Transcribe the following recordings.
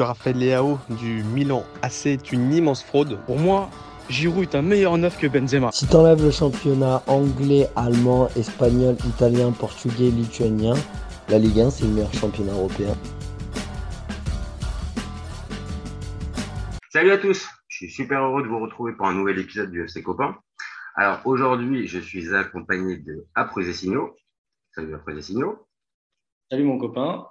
Raphaël Leao du Milan AC est une immense fraude. Pour moi, Giroud est un meilleur neuf que Benzema. Si t'enlèves le championnat anglais, allemand, espagnol, italien, portugais, lituanien, la Ligue 1 c'est le meilleur championnat européen. Salut à tous, je suis super heureux de vous retrouver pour un nouvel épisode du FC Copain. Alors aujourd'hui, je suis accompagné de Après Signaux. Salut Après Signaux. Salut mon copain.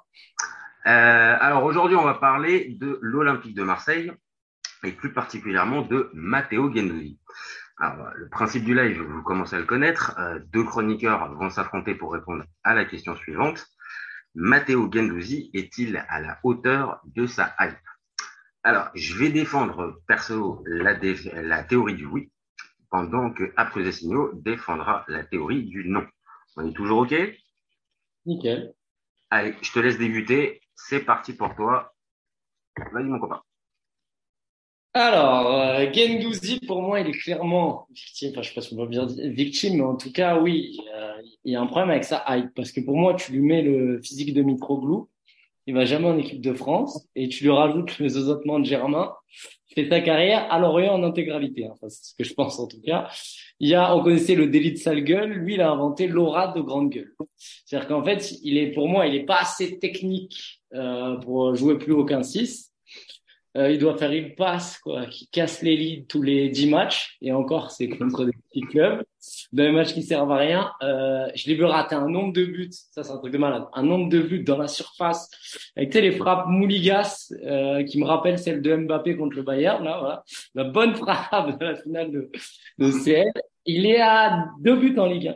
Euh, alors aujourd'hui, on va parler de l'Olympique de Marseille et plus particulièrement de Matteo Gendouzi. Alors, le principe du live, vous commencez à le connaître. Euh, deux chroniqueurs vont s'affronter pour répondre à la question suivante. Matteo Gendouzi est-il à la hauteur de sa hype? Alors, je vais défendre perso la, la théorie du oui, pendant que Après Signaux défendra la théorie du non. On est toujours OK? Nickel. Allez, je te laisse débuter c'est parti pour toi. Vas-y, mon copain. Alors, euh, Gendouzi, pour moi, il est clairement victime. Enfin, je sais pas si on va bien dire victime, mais en tout cas, oui, euh, il y a un problème avec sa hype. Parce que pour moi, tu lui mets le physique de Mitroglou, il va jamais en équipe de France, et tu lui rajoutes le zozotement de Germain, fait ta carrière à Lorient en intégralité. Hein. Enfin, c'est ce que je pense en tout cas. Il y a, on connaissait le délit de sale gueule, lui, il a inventé l'aura de grande gueule. C'est-à-dire qu'en fait, il est, pour moi, il est pas assez technique euh, pour jouer plus aucun 6. Euh, il doit faire une passe quoi, qui casse les lits tous les 10 matchs. Et encore, c'est contre des petits clubs. Dans les matchs qui servent à rien. Euh, je l'ai vu rater un nombre de buts. Ça, c'est un truc de malade. Un nombre de buts dans la surface. Avec les frappes mouligas euh, qui me rappellent celle de Mbappé contre le Bayern. Là, voilà. La bonne frappe de la finale de, de CL. Il est à deux buts en Ligue 1.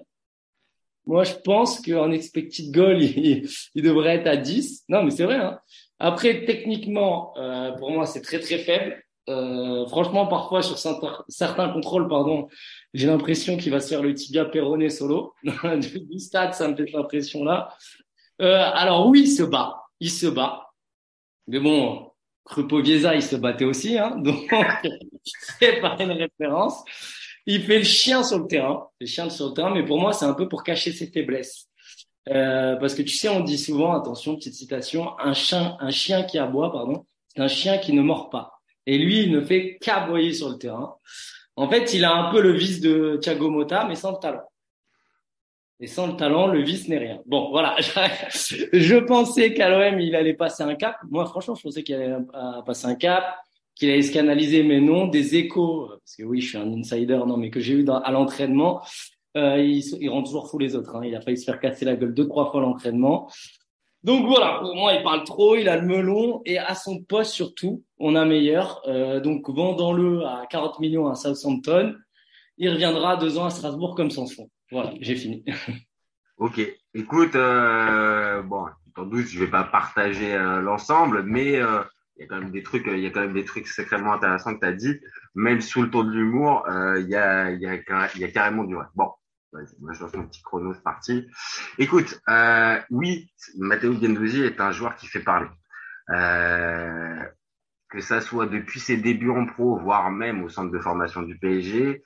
Moi, je pense qu'en expected goal, il, il, devrait être à 10. Non, mais c'est vrai. Hein. Après, techniquement, euh, pour moi, c'est très très faible. Euh, franchement, parfois sur certains, contrôles, pardon, j'ai l'impression qu'il va se faire le tibia péroné solo. du stade, ça me fait l'impression là. Euh, alors oui, il se bat, il se bat. Mais bon, Krupovieza, il se battait aussi, hein, donc c'est pas une référence. Il fait le chien sur le terrain, le chien sur le terrain, mais pour moi, c'est un peu pour cacher ses faiblesses. Euh, parce que tu sais, on dit souvent, attention, petite citation, un chien, un chien qui aboie, pardon, c'est un chien qui ne mord pas. Et lui, il ne fait qu'aboyer sur le terrain. En fait, il a un peu le vice de Thiago Motta, mais sans le talent. Et sans le talent, le vice n'est rien. Bon, voilà. je pensais qu'à l'OM, il allait passer un cap. Moi, franchement, je pensais qu'il allait passer un cap qu'il allait se canaliser, mais non, des échos, parce que oui, je suis un insider, non, mais que j'ai eu à l'entraînement, euh, il, il, rend toujours fou les autres. Hein. Il a failli se faire casser la gueule deux, trois fois l'entraînement. Donc voilà, pour moi, il parle trop, il a le melon, et à son poste surtout, on a meilleur. Euh, donc vendons-le à 40 millions à Southampton. Il reviendra deux ans à Strasbourg comme sans fond. Voilà, j'ai fini. ok, écoute, euh, bon, sans doute, je vais pas partager euh, l'ensemble, mais euh, il y a quand même des trucs, il y a quand même des trucs sacrément intéressants que tu as dit. Même sous le ton de l'humour, euh, il y, a, y a, y a carrément du vrai. Bon, moi je lance mon petit chrono, c'est parti. Écoute, euh, oui, Matteo Gendouzi est un joueur qui fait parler. Euh, que ça soit depuis ses débuts en pro, voire même au centre de formation du PSG,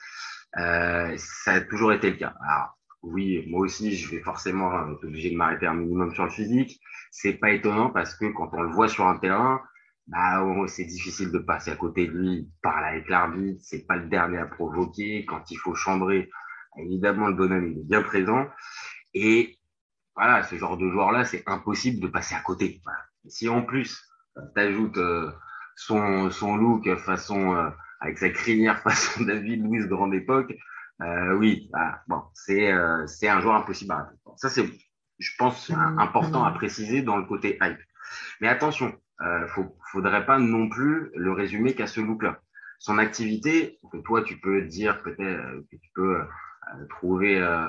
euh, ça a toujours été le cas. Alors, oui, moi aussi, je vais forcément être obligé de m'arrêter un minimum sur le physique. C'est pas étonnant parce que quand on le voit sur un terrain, bah, c'est difficile de passer à côté de lui. Il parle avec l'arbitre, c'est pas le dernier à provoquer. Quand il faut chambrer, évidemment, le bonhomme il est bien présent. Et voilà, ce genre de joueur-là, c'est impossible de passer à côté. Si en plus, tu ajoutes euh, son, son look façon, euh, avec sa crinière façon David Louis grande époque, euh, oui, bah, bon, c'est c'est un joueur impossible à rater. Ça, c'est, je pense, important à préciser dans le côté hype. Mais attention, euh, faut, faudrait pas non plus le résumer qu'à ce look-là. Son activité, que toi tu peux dire peut-être euh, que tu peux euh, trouver euh,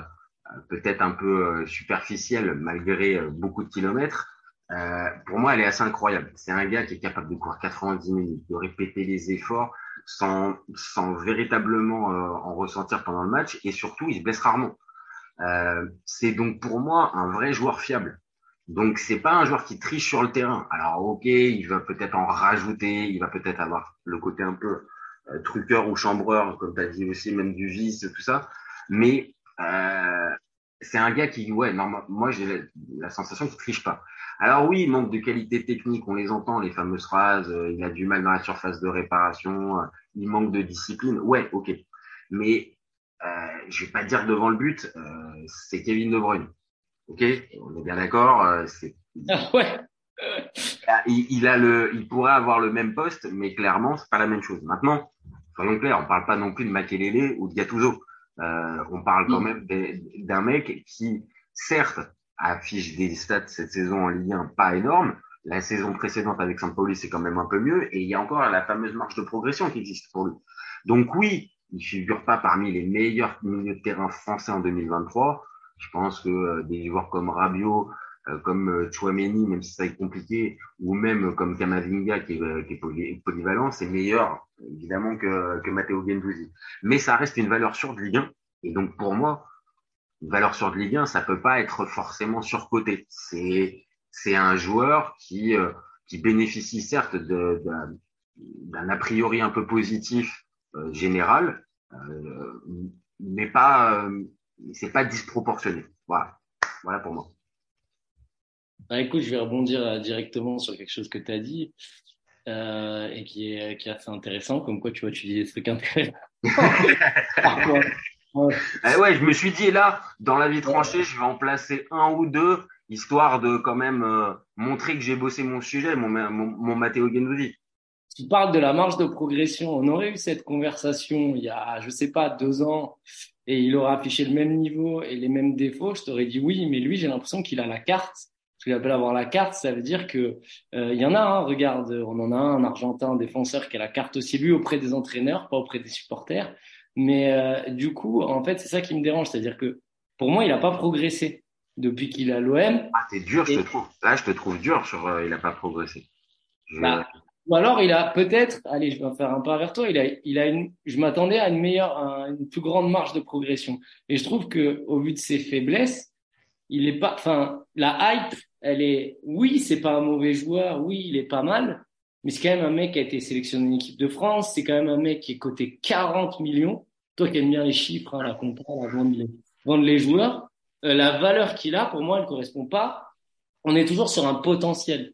peut-être un peu superficielle malgré beaucoup de kilomètres, pour moi elle est assez incroyable. C'est un gars qui est capable de courir 90 minutes, de répéter les efforts sans, sans véritablement en ressentir pendant le match et surtout il se blesse rarement. c'est donc pour moi un vrai joueur fiable. Donc c'est pas un joueur qui triche sur le terrain. Alors ok, il va peut-être en rajouter, il va peut-être avoir le côté un peu euh, truqueur ou chambreur, comme tu as dit aussi, même du vice, tout ça. Mais euh, c'est un gars qui, ouais, non, moi j'ai la, la, sensation qu'il triche pas. Alors oui, il manque de qualité technique, on les entend, les fameuses phrases, euh, il a du mal dans la surface de réparation, euh, il manque de discipline, ouais, ok. Mais euh, je vais pas dire devant le but, euh, c'est Kevin De Bruyne. Ok, on est bien d'accord. c'est ah ouais. Ah, il, il, a le, il pourrait avoir le même poste, mais clairement c'est pas la même chose. Maintenant, soyons clairs, on parle pas non plus de Makelele ou de Gattuso. Euh, on parle quand même d'un mec qui, certes, affiche des stats cette saison en Ligue 1 pas énormes. La saison précédente avec Saint-Pauli, c'est quand même un peu mieux. Et il y a encore la fameuse marge de progression qui existe pour lui. Donc oui, il figure pas parmi les meilleurs milieux de terrain français en 2023. Je pense que euh, des joueurs comme Rabiot, comme euh, Chouameni, même si ça est compliqué, ou même comme Kamavinga qui est, polyvalent, c'est meilleur évidemment que, que Matteo Gendouzi. Mais ça reste une valeur sûre de Ligue 1. Et donc pour moi, une valeur sûre de Ligue 1, ça peut pas être forcément surcoté. C'est un joueur qui euh, bénéficie certes d'un a priori un peu positif euh, général, euh, mais pas euh, c'est pas disproportionné. Voilà, voilà pour moi. Bah, écoute, je vais rebondir directement sur quelque chose que tu as dit euh, et qui est, qui est assez intéressant, comme quoi tu vois, tu dis des trucs intéressants. ouais. Eh ouais, je me suis dit là, dans la vie tranchée, je vais en placer un ou deux, histoire de quand même euh, montrer que j'ai bossé mon sujet, mon, mon, mon Matteo. Tu parles de la marge de progression. On aurait eu cette conversation il y a, je sais pas, deux ans, et il aurait affiché le même niveau et les mêmes défauts. Je t'aurais dit oui, mais lui, j'ai l'impression qu'il a la carte ce qu'il appelle avoir la carte, ça veut dire que euh, il y en a un, regarde, on en a un, un Argentin, un défenseur qui a la carte aussi lui auprès des entraîneurs, pas auprès des supporters. Mais euh, du coup, en fait, c'est ça qui me dérange, c'est-à-dire que pour moi, il n'a pas progressé depuis qu'il a l'OM. Ah, t'es dur, je te trouve. Là, je te trouve dur sur euh, il n'a pas progressé. Je... Bah, ou alors, il a peut-être, allez, je vais faire un pas vers toi. Il a, il a une, je m'attendais à une meilleure, à une plus grande marge de progression. Et je trouve que, au vu de ses faiblesses, il est pas, enfin, la hype, elle est, oui, c'est pas un mauvais joueur, oui, il est pas mal, mais c'est quand même un mec qui a été sélectionné en équipe de France, c'est quand même un mec qui est coté 40 millions. Toi qui aimes bien les chiffres, hein, la compta, la vendre les, vendre les joueurs, euh, la valeur qu'il a, pour moi, elle correspond pas. On est toujours sur un potentiel.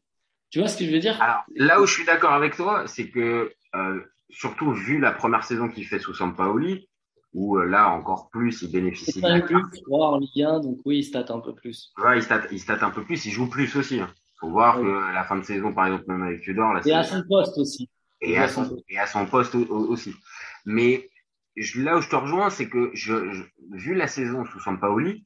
Tu vois ce que je veux dire? Alors, là où je suis d'accord avec toi, c'est que euh, surtout vu la première saison qu'il fait sous Sampaoli, où euh, là encore plus il bénéficie de plus, en Ligue 1, donc oui, il stat un peu plus. Ouais, il stat, il stat un peu plus, il joue plus aussi. Hein. Faut voir ouais. que la fin de saison, par exemple, même avec Tudor, là, et à son poste aussi. Et à son, et à son poste aussi. Mais je, là où je te rejoins, c'est que je, je, vu la saison sous Sampaoli,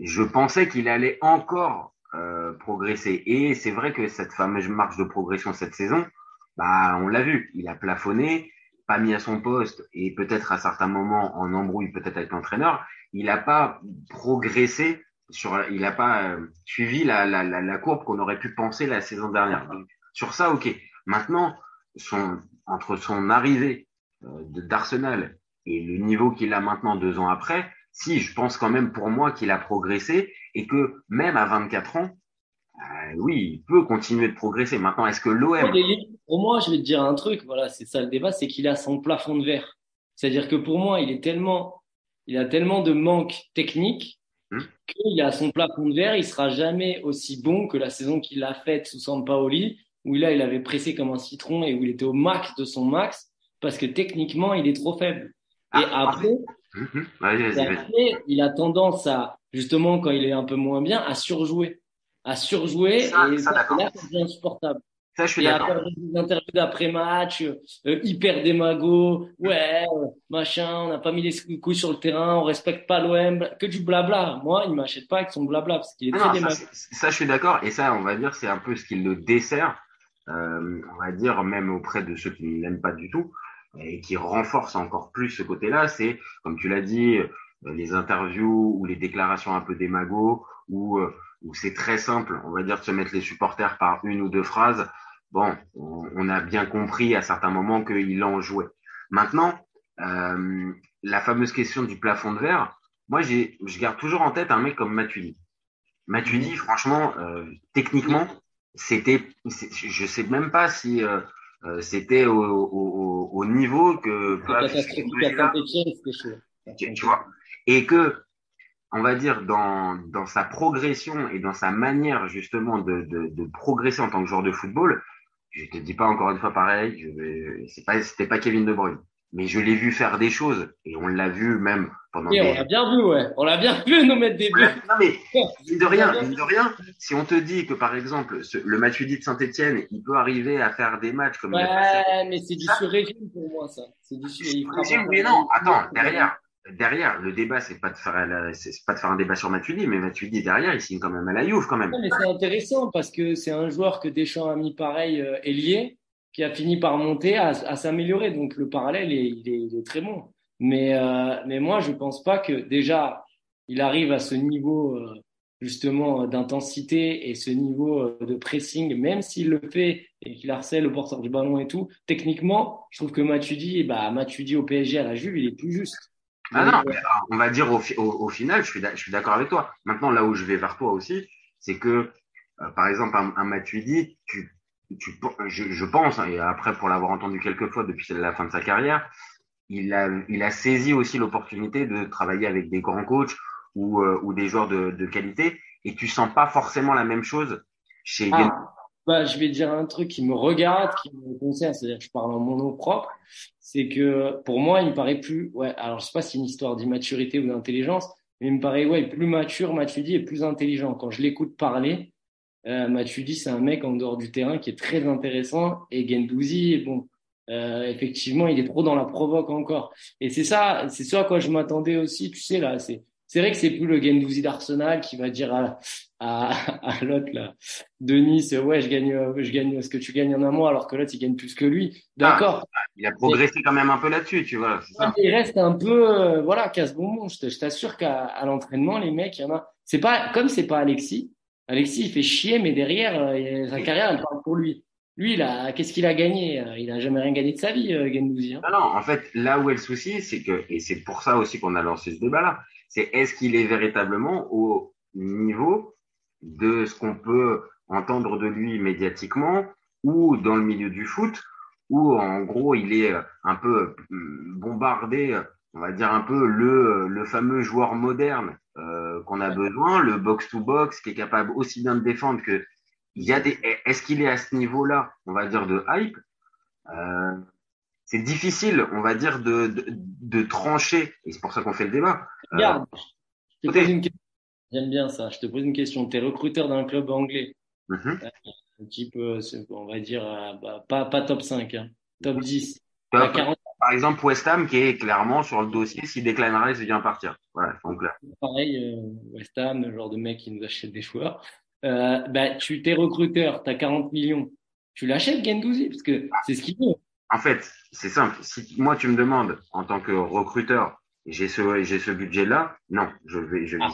je pensais qu'il allait encore euh, progresser. Et c'est vrai que cette fameuse marche de progression cette saison, bah, on l'a vu, il a plafonné pas mis à son poste et peut-être à certains moments en embrouille peut-être avec l'entraîneur, il n'a pas progressé sur, il n'a pas euh, suivi la, la, la, courbe qu'on aurait pu penser la saison dernière. Sur ça, ok. Maintenant, son, entre son arrivée euh, d'Arsenal et le niveau qu'il a maintenant deux ans après, si je pense quand même pour moi qu'il a progressé et que même à 24 ans, euh, oui, il peut continuer de progresser. Maintenant, est-ce que l'OM pour moi, je vais te dire un truc, voilà, c'est ça le débat, c'est qu'il a son plafond de verre. C'est-à-dire que pour moi, il est tellement, il a tellement de manque technique Hmm. qu'il a son plafond de verre, il sera jamais aussi bon que la saison qu'il a faite sous Sampaoli, où là, il avait pressé comme un citron et où il était au max de son max, parce que techniquement, il est trop faible. Et Ah, après, Mhm. Et vas-y, vas-y. après, il a tendance à, justement, quand il est un peu moins bien, à surjouer. À surjouer, Ça- et ça, ça, là, insupportable. Ça, je suis d'accord. des interviews d'après-match, euh, hyper démago, ouais, euh, machin, on n'a pas mis les couilles sur le terrain, on respecte pas l'OM, que du blabla. Moi, il m'achète pas avec son blabla, parce qu'il est Ah très non, ça, démago. c'est- ça, je suis d'accord. Et ça, on va dire, c'est un peu ce qui le dessert, euh, on va dire, même auprès de ceux qui ne l'aiment pas du tout, et qui renforce encore plus ce côté-là. C'est, comme tu l'as dit, euh, les interviews ou les déclarations un peu démago, où, euh, où c'est très simple, on va dire, de se mettre les supporters par une ou deux phrases. Bon, on, a bien compris à certains moments qu'il en jouait. Maintenant, euh, la fameuse question du plafond de verre, moi, je garde toujours en tête un mec comme Matuidi. Matuidi, franchement, euh, techniquement, c'était, je sais même pas si euh, euh, c'était au, au, au niveau que tu vois, et que on va dire, dans, dans sa progression et dans sa manière justement de, de, de progresser en tant que joueur de football, je te dis pas encore une fois pareil, je c'est pas, c'était pas Kevin De Bruyne, mais je l'ai vu faire des choses et on l'a vu même pendant. Et on l'a bien vu, ouais. On l'a bien vu nous mettre des buts. Non mais mine de rien, mine de rien, si on te dit que par exemple ce, le Matuidi de Saint-Etienne, il peut arriver à faire des matchs comme. Ouais, il a fait- mais c'est du sur-régime pour moi ça. C'est du sur. il fera Régime, pas- mais non, attends, derrière, derrière, le débat, c'est pas de faire, pas de faire un débat sur Matuidi, mais Matuidi derrière, il signe quand même à la Juve quand même. Non, mais c'est intéressant parce que c'est un joueur que Deschamps a mis pareil euh, qui a fini par monter, à, s'améliorer. Donc le parallèle, est, il est très bon. Mais, euh, mais moi, je pense pas que déjà, il arrive à ce niveau euh, justement d'intensité et ce niveau euh, de pressing, même s'il le fait et qu'il harcèle le porteur du ballon et tout. Techniquement, je trouve que Matuidi, bah, Matuidi au PSG à la Juve, il est plus juste. Ah non, mais, on va dire au, fi- au, au final, je suis, d'ac- je suis d'accord avec toi. Maintenant, là où je vais vers toi aussi, c'est que, euh, par exemple, un, un Matuidi, tu, tu, je, je pense, et après pour l'avoir entendu quelques fois depuis la fin de sa carrière, il a, il a saisi aussi l'opportunité de travailler avec des grands coachs ou, euh, ou des joueurs de, de qualité, et tu sens pas forcément la même chose chez Ah. Bah, je vais dire un truc qui me regarde, qui me concerne, c'est-à-dire que je parle en mon nom propre, c'est que pour moi, il me paraît plus, ouais, alors je sais pas si c'est une histoire d'immaturité ou d'intelligence, mais il me paraît, ouais, plus mature, Matuidi est plus intelligent. Quand je l'écoute parler, euh, Matuidi, c'est un mec en dehors du terrain qui est très intéressant, et Gendouzi, bon, euh, effectivement, il est trop dans la provoque encore. Et c'est ça, c'est ça à quoi je m'attendais aussi, tu sais, là, c'est, c'est vrai que c'est plus le Gendouzi d'Arsenal qui va dire à, à, à l'autre, là, de Nice, ouais, je gagne, euh, je gagne ce que tu gagnes en un mois, alors que l'autre, il gagne plus que lui. D'accord. Il a progressé quand même un peu là-dessus, tu vois. ça. Il reste un peu, euh, voilà, casse-bonbon. Je te- je t'assure qu'à à l'entraînement, les mecs, il y en a. C'est pas, comme c'est pas Alexis. Alexis, il fait chier, mais derrière, euh, sa carrière, elle parle pour lui. Lui, là, qu'est-ce qu'il a gagné? Euh, Il a jamais rien gagné de sa vie, euh, Gendouzi, hein. Non, non, en fait, là où est le souci, c'est que, et c'est pour ça aussi qu'on a lancé ce débat-là, c'est est-ce qu'il est véritablement au niveau de ce qu'on peut entendre de lui médiatiquement ou dans le milieu du foot, où en gros il est euh, un peu euh, bombardé, on va dire un peu le, le fameux joueur moderne euh, qu'on a besoin, le box-to-box qui est capable aussi bien de défendre que il y a des. Est-ce qu'il est à ce niveau-là, on va dire de hype? Euh, c'est difficile, on va dire, de, de, de trancher, et c'est pour ça qu'on fait le débat. Euh, Regarde, je te pose une question. J'aime bien ça. Je te pose une question. T'es recruteur d'un club anglais, mhm. un petit peu, c'est- on va dire, euh, bah, pas, pas top 5, hein, top 10. Top. À 40, Par exemple, West Ham qui est clairement sur le dossier si Declan Rice vient partir. Voilà, donc là. pareil, euh, West Ham, le genre de mec qui nous achète des joueurs. Euh, bah, tu t'es recruteur, t'as 40 millions. Tu l'achètes, Gendouzi, parce que c'est ce qu'il veut. En fait, c'est simple. Si moi tu me demandes en tant que recruteur, j'ai ce j'ai ce budget-là, non, je vais je Ah.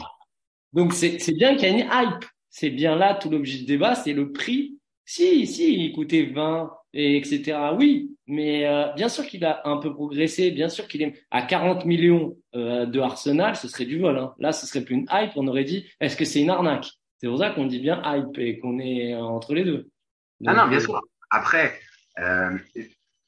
Donc c'est c'est bien qu'il y a une hype. C'est bien là tout l'objet du débat, c'est le prix. Si, si, il coûtait 20 et etc. Oui, mais euh, bien sûr qu'il a un peu progressé, bien sûr qu'il est à 40 millions euh, de Arsenal, ce serait du vol. Hein. Là, ce serait plus une hype. On aurait dit, est-ce que c'est une arnaque? C'est pour ça qu'on dit bien hype et qu'on est entre les deux. Ah non, Donc, bien euh, sûr. Après, euh,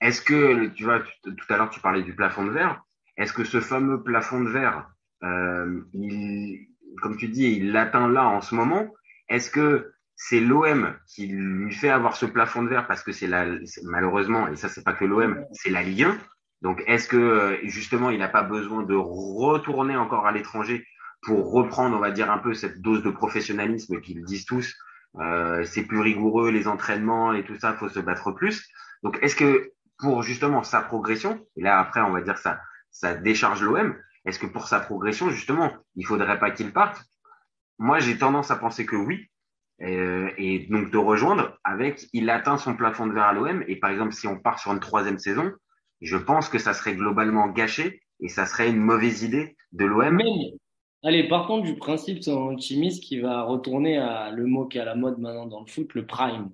est-ce que tu vois tu- tout à l'heure tu parlais du plafond de verre Est-ce que ce fameux plafond de verre, euh, il, comme tu dis, il l'atteint là en ce moment? Est-ce que c'est l'OM qui lui fait avoir ce plafond de verre parce que c'est la malheureusement et ça c'est pas que l'OM, c'est la Ligue 1. Donc est-ce que justement il n'a pas besoin de retourner encore à l'étranger pour reprendre, on va dire un peu cette dose de professionnalisme qu'ils disent tous euh, c'est plus rigoureux les entraînements et tout ça, faut se battre plus. Donc est-ce que pour justement sa progression, et là après on va dire ça, ça décharge l'OM, est-ce que pour sa progression justement, il faudrait pas qu'il parte? Moi j'ai tendance à penser que oui, euh, et donc de rejoindre avec il atteint son plafond de verre à l'OM et par exemple si on part sur une troisième saison, je pense que ça serait globalement gâché et ça serait une mauvaise idée de l'OM. Allez, partons du principe, c'est un optimiste qui va retourner à le mot qui est à la mode maintenant dans le foot, le prime,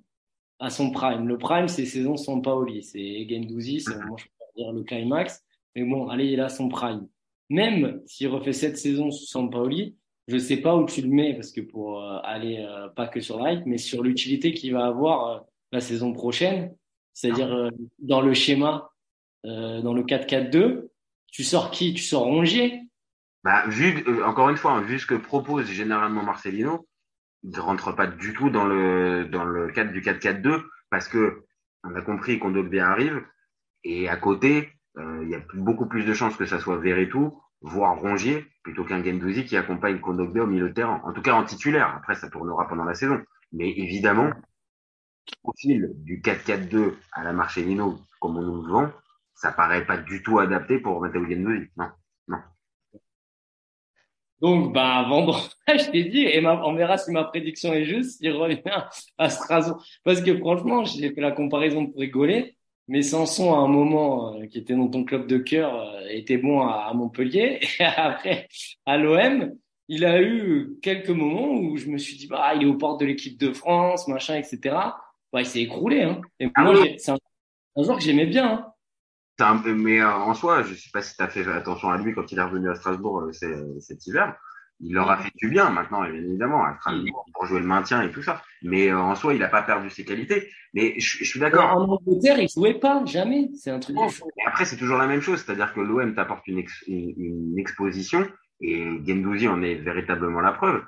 à son prime. Le prime, c'est saison sans Paoli, c'est Gendouzi, c'est, moi je peux dire le climax, mais bon, allez, il a son prime. Même s'il refait cette saison sans Paoli, je sais pas où tu le mets parce que pour euh, aller euh, pas que sur la hype, mais sur l'utilité qu'il va avoir euh, la saison prochaine, c'est-à-dire euh, dans le schéma, euh, dans le 4-4-2, tu sors qui? Tu sors Rongier. Bah, vu, euh, encore une fois, hein, vu ce que propose généralement Marcelino, il ne rentre pas du tout dans le, dans le cadre du 4-4-2 parce que on a compris qu'on bien arrive et à côté, euh, il y a beaucoup plus de chances que ça soit Verretou, voire Rongier, plutôt qu'un Gendouzi qui accompagne Kondogbe au milieu de terrain. En tout cas en titulaire. Après, ça tournera pendant la saison. Mais évidemment, au fil du 4-4-2 à la Marcelino, comme on nous le vend, ça paraît pas du tout adapté pour Matteo Gendouzi. Non. Donc, bah, vendredi, je t'ai dit, et on verra si ma prédiction est juste, il revient à Strasbourg. Parce que franchement, j'ai fait la comparaison pour rigoler, mais Sanson, à un moment, euh, qui était dans ton club de cœur, euh, était bon à, Montpellier. Et après, à l'OM, il a eu quelques moments où je me suis dit, bah, il est aux portes de l'équipe de France, machin, etc. Bah, il s'est écroulé, hein. Et ah moi, c'est un, un joueur que j'aimais bien, hein mais euh, en soi, je sais pas si tu as fait attention à lui quand il est revenu à Strasbourg euh, cet hiver. Il leur a fait du bien maintenant, évidemment, à Strasbourg, pour jouer le maintien et tout ça. Mais euh, en soi, il n'a pas perdu ses qualités. Mais je, suis d'accord. En Angleterre, il jouait pas, jamais. C'est un truc. après, c'est toujours la même chose, c'est-à-dire que l'OM t'apporte une, une, exposition et Gendouzi en est véritablement la preuve.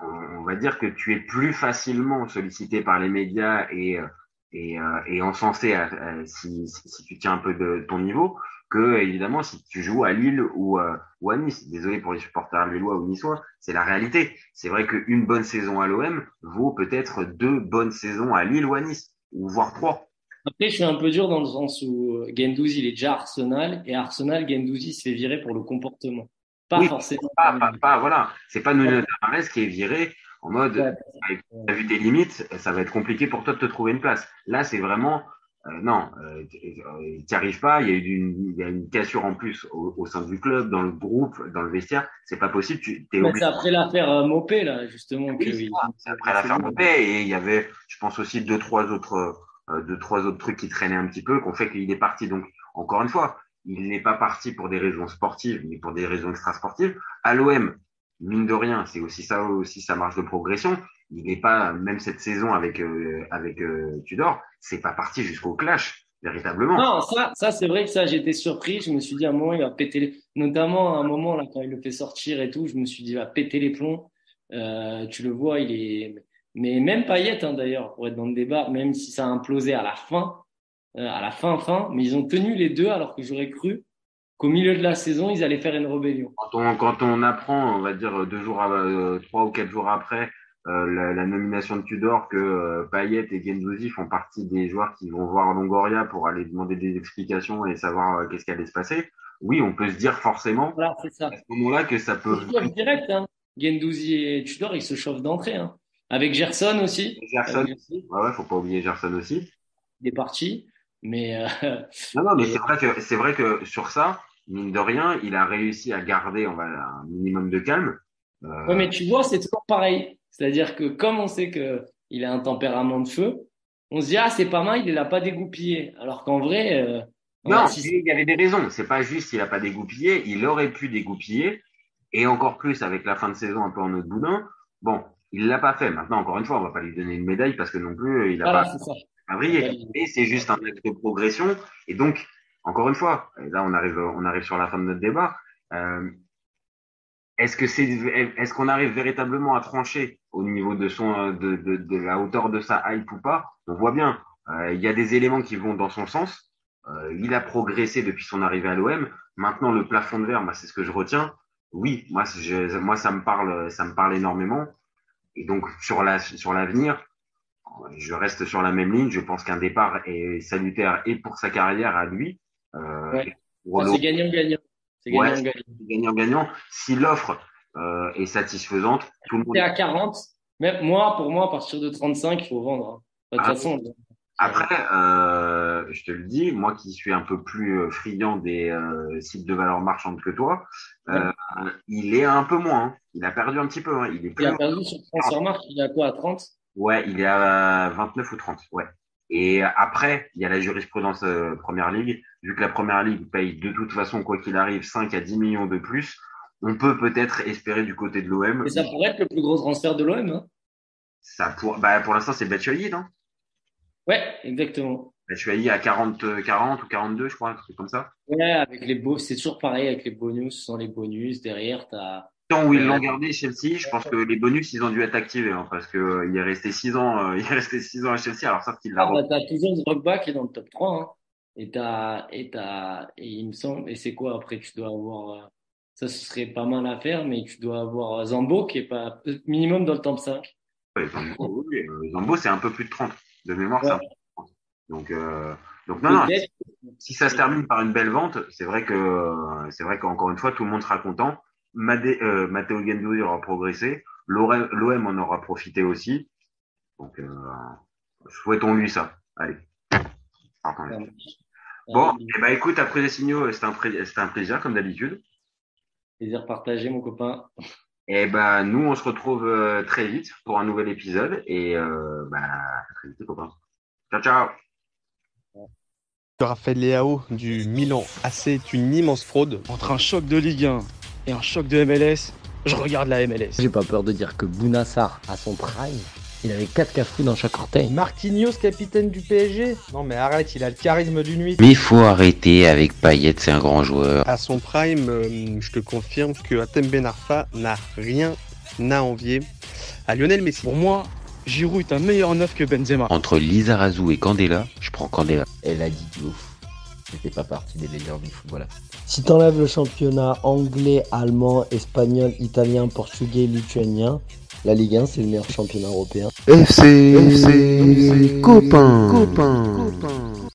On, va dire que tu es plus facilement sollicité par les médias et et, euh, et encensé si, si, tu tiens un peu de ton niveau que évidemment si tu joues à Lille ou, euh, ou à Nice. Désolé pour les supporters lillois ou niçois, c'est la réalité. C'est vrai qu'une bonne saison à l'OM vaut peut-être deux bonnes saisons à Lille ou à Nice, ou voire trois. Après, je suis un peu dur dans le sens où euh, Gendouzi, il est déjà Arsenal, et Arsenal, Gendouzi se fait virer pour le comportement. Pas forcément. Pas, pas, pas, voilà. C'est pas Nuno Tavares qui est viré en mode, tu as vu tes limites, ça va être compliqué pour toi de te trouver une place. Là, c'est vraiment, euh, non, euh, tu arrives pas. Il y a une, y a une cassure en plus au, sein du club, dans le groupe, dans le vestiaire. C'est pas possible. Tu es C'est après l'affaire euh, Mopé là, justement. c'est après l'affaire Mopé et il y avait, je pense aussi deux trois autres, euh, deux trois autres trucs qui traînaient un petit peu, qu'on fait qu'il est parti. Donc encore une fois, il n'est pas parti pour des raisons sportives, mais pour des raisons extrasportives. À l'OM, mine de rien, c'est aussi ça aussi sa marge de progression. Il n'est pas même cette saison avec euh, avec euh, Tudor, c'est pas parti jusqu'au clash véritablement. Non, ça ça c'est vrai que ça j'étais surpris, je me suis dit à un moment il va péter les... notamment à un moment là quand il le fait sortir et tout, je me suis dit il va péter les plombs. Euh, tu le vois, il est mais même Payet hein, d'ailleurs pour être dans le débat, même si ça a implosé à la fin euh, à la fin fin, mais ils ont tenu les deux alors que j'aurais cru qu'au milieu de la saison, ils allaient faire une rébellion. Quand on, quand on apprend, on va dire deux jours, euh, trois ou quatre jours après euh, la, la, nomination de Tudor, que euh, Payet et Gendouzi font partie des joueurs qui vont voir Longoria pour aller demander des explications et savoir euh, qu'est-ce qui allait se passer. Oui, on peut se dire forcément voilà, ça. à ce moment-là que ça peut. Direct, hein. Gendouzi et Tudor, ils se chauffent d'entrée. Hein. Avec Gerson aussi. Gerson aussi. Ouais, ouais, faut pas oublier Gerson aussi. Il est parti. Mais euh, non, non, mais c'est vrai que c'est vrai que sur ça, mine de rien, il a réussi à garder on va, un minimum de calme. Euh... Ouais, mais tu vois, c'est toujours pareil. C'est-à-dire que comme on sait que il a un tempérament de feu, on se dit ah c'est pas mal, il l'a pas dégoupillé. Alors qu'en vrai, euh, non, il y avait des raisons. C'est pas juste il a pas dégoupillé, il aurait pu dégoupiller et encore plus avec la fin de saison un peu en autre boudin. Bon, il l'a pas fait. Maintenant, encore une fois, on va pas lui donner une médaille parce que non plus il a voilà, pas. Ça et c'est juste un acte de progression. Et donc, encore une fois, là on arrive, on arrive sur la fin de notre débat. Euh, est-ce que c'est, est-ce qu'on arrive véritablement à trancher au niveau de son, de, de, de la hauteur de sa hype ou pas? On voit bien, euh, il y a des éléments qui vont dans son sens. Euh, il a progressé depuis son arrivée à l'OM. Maintenant, le plafond de verre, bah, c'est ce que je retiens. Oui, moi, je, moi, ça me parle, ça me parle énormément. Et donc sur la, sur l'avenir, je reste sur la même ligne. Je pense qu'un départ est salutaire et pour sa carrière à lui. Euh, c'est gagnant-gagnant. C'est gagnant-gagnant. Si l'offre euh, est satisfaisante, tout le monde. À 40. Même moi, pour moi, à partir de 35, il faut vendre. De toute ah, façon. Après, euh, je te le dis, moi qui suis un peu plus euh, friand des euh, sites de valeur marchande que toi, euh, il est un peu moins. Hein. Il a perdu un petit peu. Hein. Il, est plus il a perdu sur Transfermarkt, il est à quoi À 30 Ouais, il est à 29 ou 30, ouais. Et après, il y a la jurisprudence euh, Première Ligue. Vu que la Première Ligue paye de toute façon, quoi qu'il arrive, 5 à 10 millions de plus, on peut peut-être espérer du côté de l'OM. Et ça pourrait être le plus gros transfert de l'OM, hein ça pour, bah, pour l'instant, c'est Batshuayi, non? Ouais, exactement. Batshuayi à 40, 40 ou 42, je crois, un truc comme ça. Ouais, avec les beaux, c'est toujours pareil avec les bonus, sans les bonus. Derrière, t'as. Tant où ils l'ont gardé Chelsea, je pense que les bonus, ils ont dû être activés, hein, parce que euh, il est resté 6 ans, euh, il est resté 6 ans à Chelsea, alors ça, qu'il l'a Ah, bah, t'as toujours Drogba qui est dans le top 3, hein. Et t'as, et t'as, et il me semble, et c'est quoi après, tu dois avoir, euh, ça, ce serait pas mal à faire, mais tu dois avoir Zambo qui est pas, minimum dans le top 5. Ouais, Zambo, c'est un peu plus de 30. De mémoire, Ouais. 30. Donc, donc non, non, si ça se termine par une belle vente, c'est vrai que c'est vrai qu'encore une fois, tout le monde sera content. Madé, euh, Matteo Gendouzi aura progressé, l'OM en aura profité aussi. Donc, euh, souhaitons-lui ça. Allez. Bon, et ben écoute, après les signaux, c'était un, un plaisir comme d'habitude. Plaisir partagé, mon copain. Et ben nous, on se retrouve euh, très vite pour un nouvel épisode et euh, ben, à très vite les copains. Ciao ciao. Raphaël Leao du Milan AC est une immense fraude. Entre un choc de Ligue 1 et un choc de MLS, je regarde la MLS. J'ai pas peur de dire que Bounassar, à son prime, il avait 4 cafous dans chaque orteil. Marquinhos, capitaine du PSG Non mais arrête, il a le charisme d'une nuit. Mais il faut arrêter avec Payet, c'est un grand joueur. À son prime, euh, je te confirme que Atem Ben Arfa n'a rien à envier à Lionel Messi. Pour moi, Giroud est un meilleur neuf que Benzema. Entre Lizarazu et Candela, je prends Candela. Elle a dit de ouf. C'était pas partie des légendes du football. Si t'enlèves le championnat anglais, allemand, espagnol, italien, portugais, lituanien, la Ligue 1 c'est le meilleur championnat européen. FC, copain, copain.